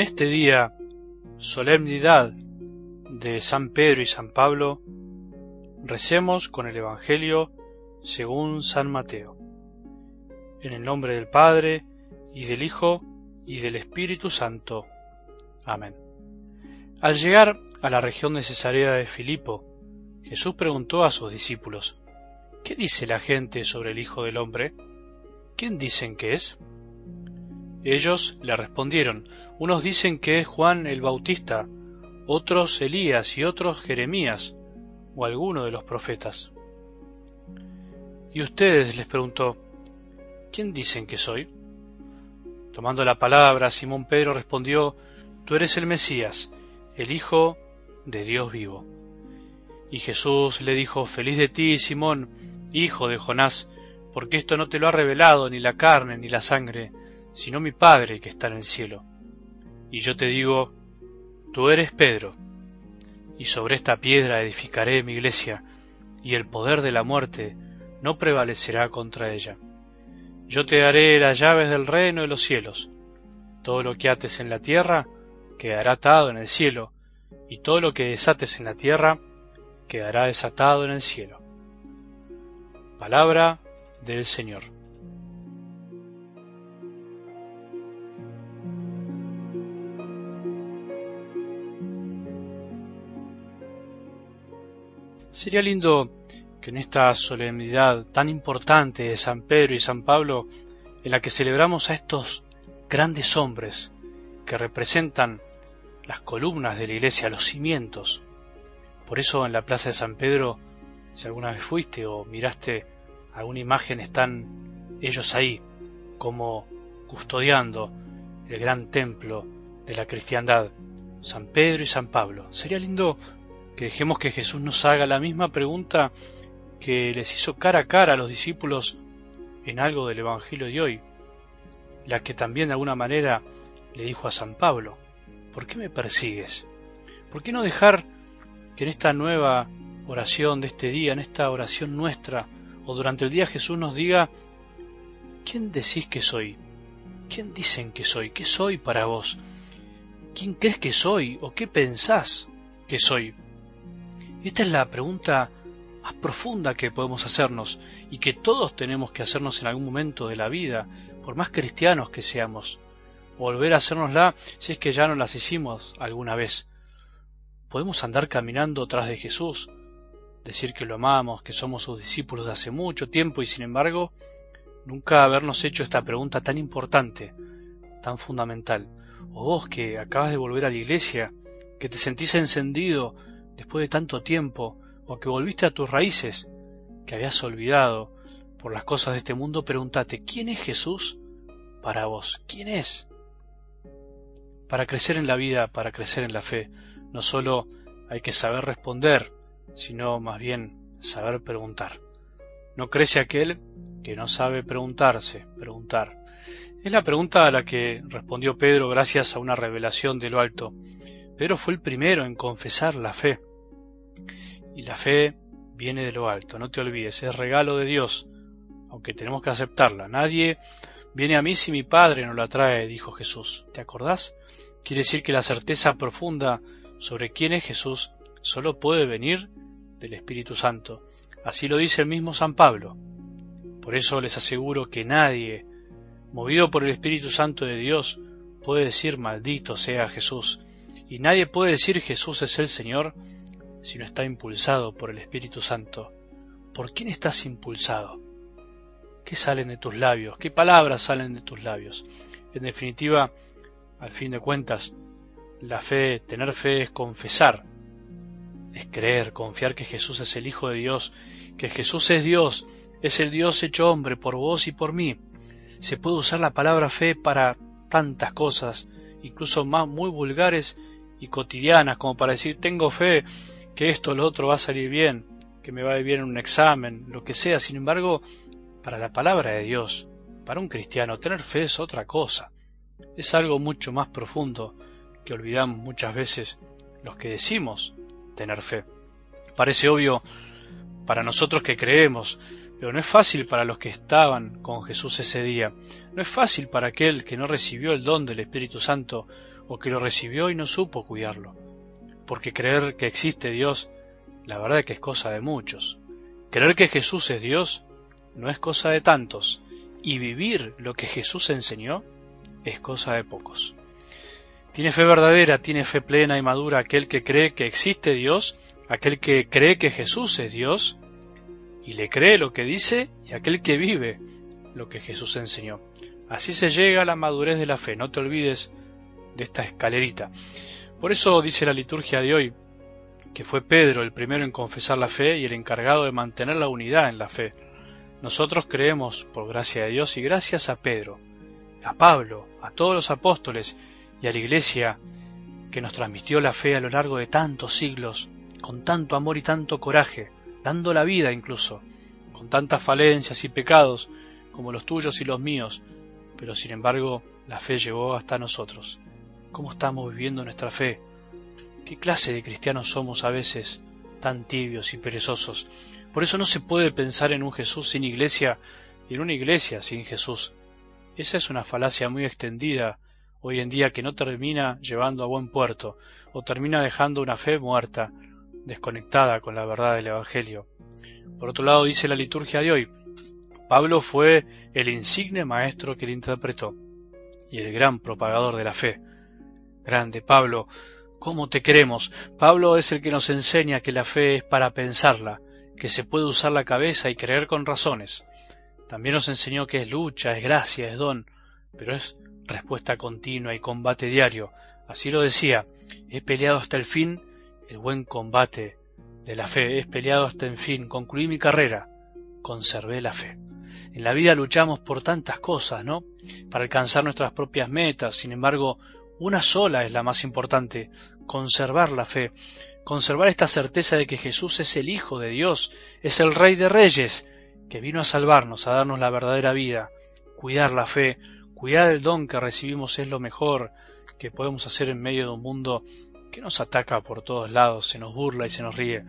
en este día, solemnidad de San Pedro y San Pablo, recemos con el Evangelio según San Mateo. En el nombre del Padre, y del Hijo, y del Espíritu Santo. Amén. Al llegar a la región de Cesarea de Filipo, Jesús preguntó a sus discípulos, ¿Qué dice la gente sobre el Hijo del Hombre? ¿Quién dicen que es? Ellos le respondieron, unos dicen que es Juan el Bautista, otros Elías y otros Jeremías o alguno de los profetas. Y ustedes les preguntó, ¿quién dicen que soy? Tomando la palabra, Simón Pedro respondió, Tú eres el Mesías, el Hijo de Dios vivo. Y Jesús le dijo, Feliz de ti, Simón, hijo de Jonás, porque esto no te lo ha revelado ni la carne ni la sangre, sino mi Padre que está en el cielo. Y yo te digo, tú eres Pedro, y sobre esta piedra edificaré mi iglesia, y el poder de la muerte no prevalecerá contra ella. Yo te daré las llaves del reino de los cielos. Todo lo que ates en la tierra quedará atado en el cielo, y todo lo que desates en la tierra quedará desatado en el cielo. Palabra del Señor. Sería lindo que en esta solemnidad tan importante de San Pedro y San Pablo, en la que celebramos a estos grandes hombres que representan las columnas de la iglesia, los cimientos, por eso en la Plaza de San Pedro, si alguna vez fuiste o miraste alguna imagen, están ellos ahí, como custodiando el gran templo de la cristiandad, San Pedro y San Pablo. Sería lindo que dejemos que Jesús nos haga la misma pregunta que les hizo cara a cara a los discípulos en algo del Evangelio de hoy, la que también de alguna manera le dijo a San Pablo, ¿por qué me persigues? ¿Por qué no dejar que en esta nueva oración de este día, en esta oración nuestra, o durante el día Jesús nos diga, ¿quién decís que soy? ¿Quién dicen que soy? ¿Qué soy para vos? ¿Quién crees que soy? ¿O qué pensás que soy? Esta es la pregunta más profunda que podemos hacernos y que todos tenemos que hacernos en algún momento de la vida, por más cristianos que seamos. Volver a hacernosla si es que ya no las hicimos alguna vez podemos andar caminando tras de Jesús, decir que lo amamos, que somos sus discípulos de hace mucho tiempo y sin embargo nunca habernos hecho esta pregunta tan importante, tan fundamental. O vos que acabas de volver a la iglesia, que te sentís encendido después de tanto tiempo, o que volviste a tus raíces, que habías olvidado por las cosas de este mundo, pregúntate, ¿quién es Jesús para vos? ¿Quién es? Para crecer en la vida, para crecer en la fe, no solo hay que saber responder, sino más bien saber preguntar. No crece aquel que no sabe preguntarse, preguntar. Es la pregunta a la que respondió Pedro gracias a una revelación de lo alto. Pedro fue el primero en confesar la fe. Y la fe viene de lo alto, no te olvides, es regalo de Dios, aunque tenemos que aceptarla. Nadie viene a mí si mi Padre no la trae, dijo Jesús. ¿Te acordás? Quiere decir que la certeza profunda sobre quién es Jesús solo puede venir del Espíritu Santo. Así lo dice el mismo San Pablo. Por eso les aseguro que nadie, movido por el Espíritu Santo de Dios, puede decir maldito sea Jesús. Y nadie puede decir Jesús es el Señor si no está impulsado por el Espíritu Santo. ¿Por quién estás impulsado? ¿Qué salen de tus labios? ¿Qué palabras salen de tus labios? En definitiva, al fin de cuentas, la fe, tener fe es confesar, es creer, confiar que Jesús es el Hijo de Dios, que Jesús es Dios, es el Dios hecho hombre por vos y por mí. Se puede usar la palabra fe para tantas cosas, incluso más muy vulgares y cotidianas, como para decir tengo fe que esto o lo otro va a salir bien, que me va a ir bien en un examen, lo que sea. Sin embargo, para la palabra de Dios, para un cristiano, tener fe es otra cosa. Es algo mucho más profundo que olvidamos muchas veces los que decimos tener fe. Parece obvio para nosotros que creemos, Pero no es fácil para los que estaban con Jesús ese día. No es fácil para aquel que no recibió el don del Espíritu Santo o que lo recibió y no supo cuidarlo. Porque creer que existe Dios, la verdad es que es cosa de muchos. Creer que Jesús es Dios no es cosa de tantos. Y vivir lo que Jesús enseñó es cosa de pocos. Tiene fe verdadera, tiene fe plena y madura aquel que cree que existe Dios, aquel que cree que Jesús es Dios, y le cree lo que dice, y aquel que vive lo que Jesús enseñó. Así se llega a la madurez de la fe, no te olvides de esta escalerita. Por eso dice la liturgia de hoy, que fue Pedro el primero en confesar la fe y el encargado de mantener la unidad en la fe. Nosotros creemos, por gracia de Dios y gracias a Pedro, a Pablo, a todos los apóstoles y a la Iglesia que nos transmitió la fe a lo largo de tantos siglos, con tanto amor y tanto coraje, dando la vida incluso, con tantas falencias y pecados como los tuyos y los míos, pero sin embargo la fe llegó hasta nosotros. ¿Cómo estamos viviendo nuestra fe? ¿Qué clase de cristianos somos a veces tan tibios y perezosos? Por eso no se puede pensar en un Jesús sin iglesia y en una iglesia sin Jesús. Esa es una falacia muy extendida hoy en día que no termina llevando a buen puerto o termina dejando una fe muerta, desconectada con la verdad del Evangelio. Por otro lado, dice la liturgia de hoy, Pablo fue el insigne maestro que le interpretó y el gran propagador de la fe. Grande Pablo, ¿cómo te queremos? Pablo es el que nos enseña que la fe es para pensarla, que se puede usar la cabeza y creer con razones. También nos enseñó que es lucha, es gracia, es don, pero es respuesta continua y combate diario. Así lo decía, he peleado hasta el fin el buen combate de la fe, he peleado hasta el fin, concluí mi carrera, conservé la fe. En la vida luchamos por tantas cosas, ¿no? Para alcanzar nuestras propias metas, sin embargo, una sola es la más importante, conservar la fe, conservar esta certeza de que Jesús es el Hijo de Dios, es el Rey de Reyes, que vino a salvarnos, a darnos la verdadera vida, cuidar la fe, cuidar el don que recibimos es lo mejor que podemos hacer en medio de un mundo que nos ataca por todos lados, se nos burla y se nos ríe.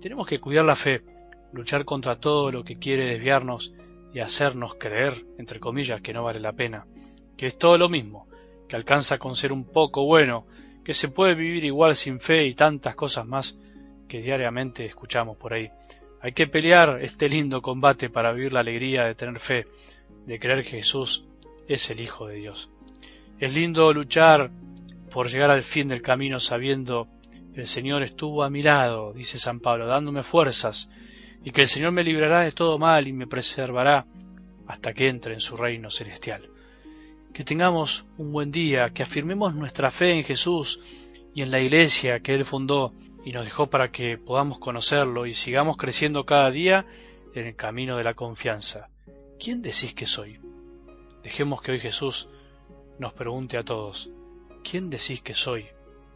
Tenemos que cuidar la fe, luchar contra todo lo que quiere desviarnos y hacernos creer, entre comillas, que no vale la pena, que es todo lo mismo, que alcanza con ser un poco bueno, que se puede vivir igual sin fe y tantas cosas más que diariamente escuchamos por ahí. Hay que pelear este lindo combate para vivir la alegría de tener fe, de creer que Jesús es el Hijo de Dios. Es lindo luchar por llegar al fin del camino sabiendo que el Señor estuvo a mi lado, dice San Pablo, dándome fuerzas, y que el Señor me librará de todo mal y me preservará hasta que entre en su reino celestial. Que tengamos un buen día, que afirmemos nuestra fe en Jesús y en la iglesia que Él fundó y nos dejó para que podamos conocerlo y sigamos creciendo cada día en el camino de la confianza. ¿Quién decís que soy? Dejemos que hoy Jesús nos pregunte a todos, ¿quién decís que soy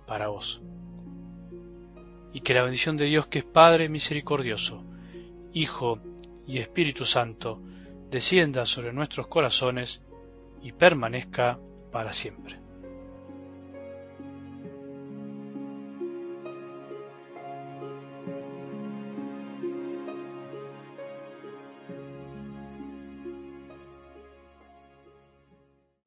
para vos? Y que la bendición de Dios que es Padre misericordioso, Hijo y Espíritu Santo, descienda sobre nuestros corazones y permanezca para siempre.